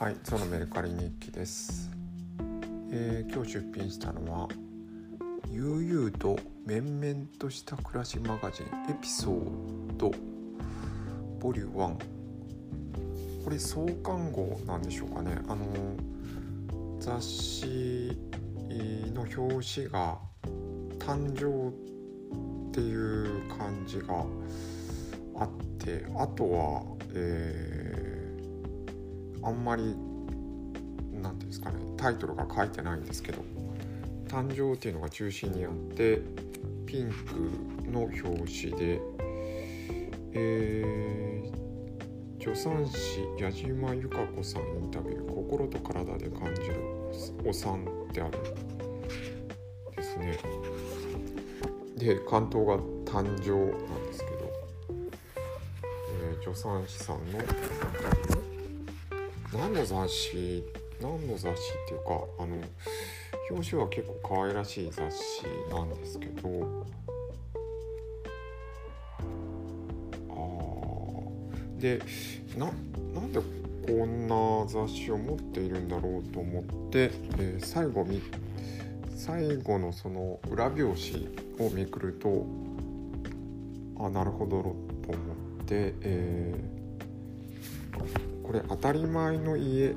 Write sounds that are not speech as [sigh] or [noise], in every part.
はい、そのメルカリ日記です。えー今日出品したのは「悠々と面々とした暮らしマガジンエピソードボリュー1」これ創刊号なんでしょうかねあの雑誌の表紙が誕生っていう感じがあってあとはえーあんまりなんていうんですかねタイトルが書いてないんですけど誕生っていうのが中心にあってピンクの表紙でえー助産師矢島由香子さんインタビュー「心と体で感じるお産」ってあるですね。で関東が誕生なんですけど、え助産師さんのインタビュー何の雑誌何の雑誌っていうかあの表紙は結構可愛らしい雑誌なんですけどあでななんでこんな雑誌を持っているんだろうと思って、えー最後み最後のその裏表紙をめくるとあなるほどと思って、えーこれ当たり前の家。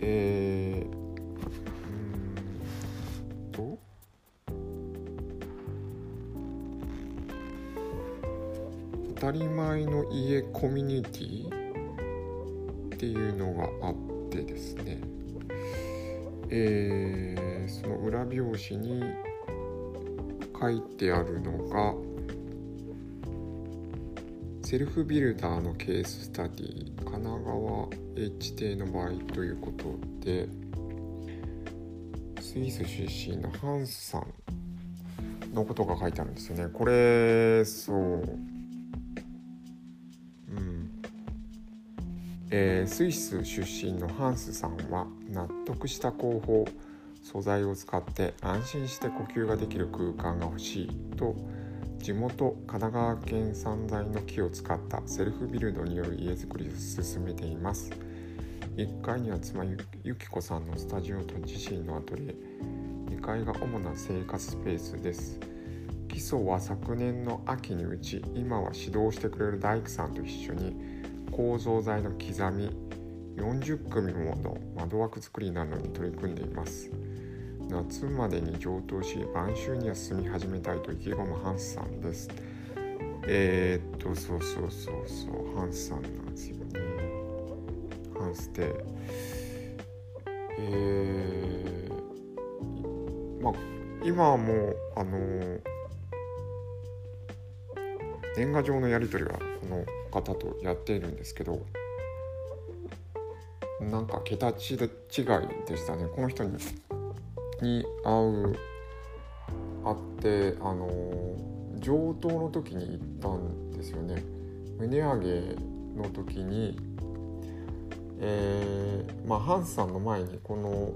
えー、うんと。当たり前の家コミュニティっていうのがあってですね。えーその裏表紙に書いてあるのがセルフビルダーのケーススタディ神奈川 H 邸の場合ということでスイス出身のハンスさんのことが書いてあるんですよね。これそう。うん。えースイス出身のハンスさんは納得した工法素材を使って安心して呼吸ができる空間が欲しいと地元神奈川県産材の木を使ったセルフビルドによる家づくりを進めています。1階には妻ゆきこさんのスタジオと自身のアトリエ。2階が主な生活スペースです。基礎は昨年の秋に打ち今は指導してくれる大工さんと一緒に構造材の刻み40組もの窓枠作りなどに取り組んでいます。夏までに上等し晩秋には住み始めたいと意気込むハンスさんです。えー、っとそうそうそうそうハンスさんなんですよねハンスって。えー、まあ今はもうあの年賀状のやり取りはこの方とやっているんですけどなんか桁違いでしたね。この人にに会う会ってあの上等の時に行ったんですよね。胸上げの時にえーまあハンスさんの前にこの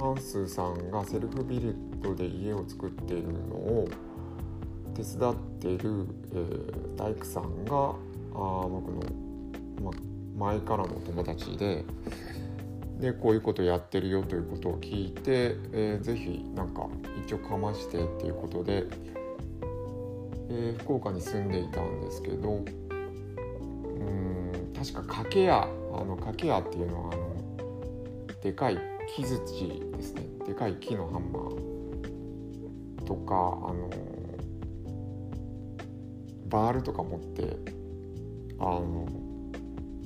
ハンスさんがセルフビルドで家を作っているのを手伝っている、えー大工さんがあー僕の、ま、前からの友達ででこういうことやってるよということを聞いて、えーぜひなんか一応かましてっていうことで、えー福岡に住んでいたんですけどうん確か掛け屋あの掛け屋っていうのはあのでかい木槌ですね。でかい木のハンマーとかあのバールとか持ってあの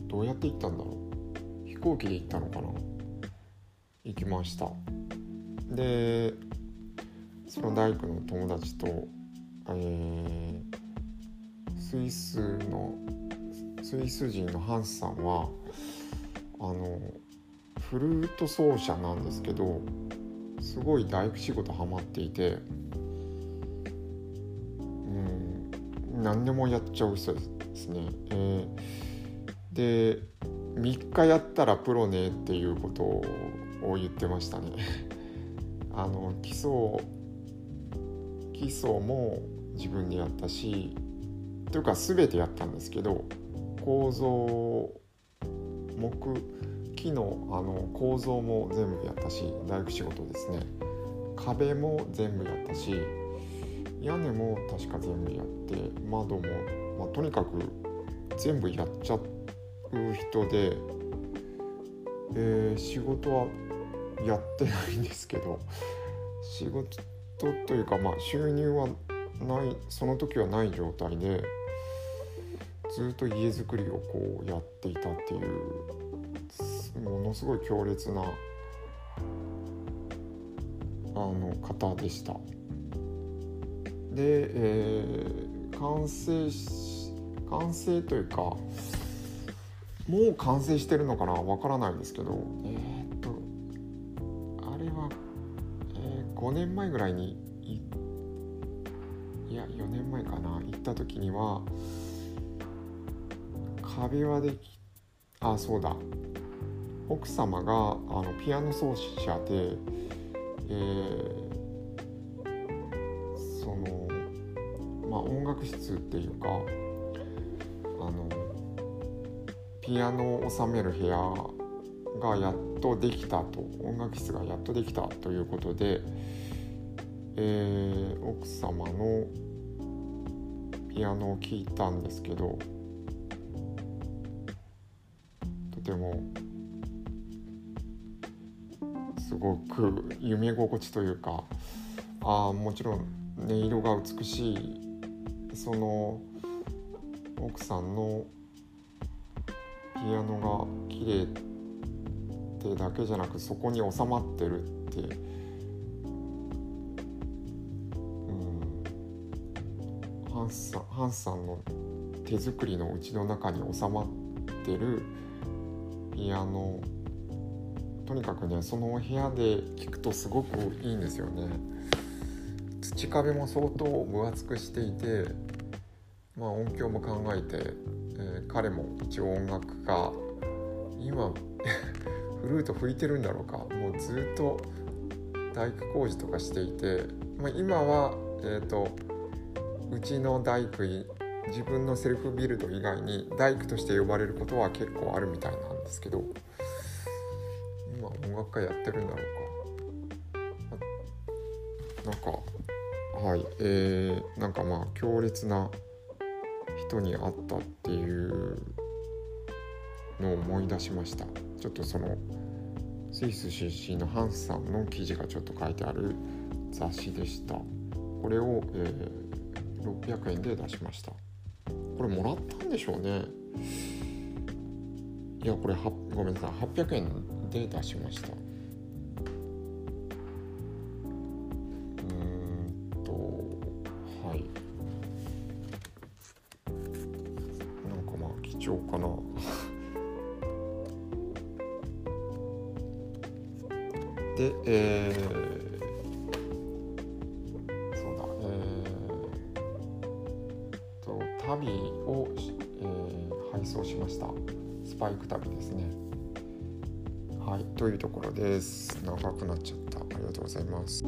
どうやって行ったんだろう。飛行機で行ったのかな？行きました。でその大工の友達と、えースイスのスイス人のハンスさんはあのフルート奏者なんですけどすごい大工仕事ハマっていてうん何でもやっちゃう人ですね、えーで3日やったらプロねっていうことを言ってましたね。[laughs] あの基礎基礎も自分でやったしというか全てやったんですけど構造木木のあの構造も全部やったし大工仕事ですね。壁も全部やったし屋根も確か全部やって窓も、まあ、とにかく全部やっちゃってう人で、えー、仕事はやってないんですけど [laughs] 仕事というか、まあ、収入はないその時はない状態でずっと家づくりをこうやっていたっていうものすごい強烈なあの方でした。で、えー、完成し完成というかもう完成してるのかなわからないんですけど。えー、っとあれは、えー、5年前ぐらいにいや4年前かな。行った時には壁はできあそうだ。奥様があのピアノ奏者で、えー、そのまあ音楽室っていうかピアノを収める部屋がやっとできたと音楽室がやっとできたということで、えー、奥様のピアノを聴いたんですけどとてもすごく夢心地というかあもちろん音色が美しいその奥さんのピアノが綺麗ってだけじゃなくそこに収まってるって。ハンさんハンスさんの手作りのうちの中に収まってるピアノ。とにかくねその部屋で聴くとすごくいいんですよね。土壁も相当分厚くしていてまあ音響も考えて、えー、彼も一応音楽家。今 [laughs] フルート吹いてるんだろうか。もうずっと大工工事とかしていて、まあ、今はえっ、ー、とうちの大工自分のセルフビルド以外に大工として呼ばれることは結構あるみたいなんですけど。今音楽家やってるんだろうか。なんかはい。えー、なんかまあ強烈な人に会ったっていうのを思い出しました。ちょっとそのスイス出身のハンスさんの記事がちょっと書いてある雑誌でした。これを、えー600円で出しました。これもらったんでしょうね。いやこれはごめんなさい。800円で出しました。かまあ貴重かな。でえー旅を、えー、配送しました。スパイク旅ですね。はいというところです。長くなっちゃった。ありがとうございます。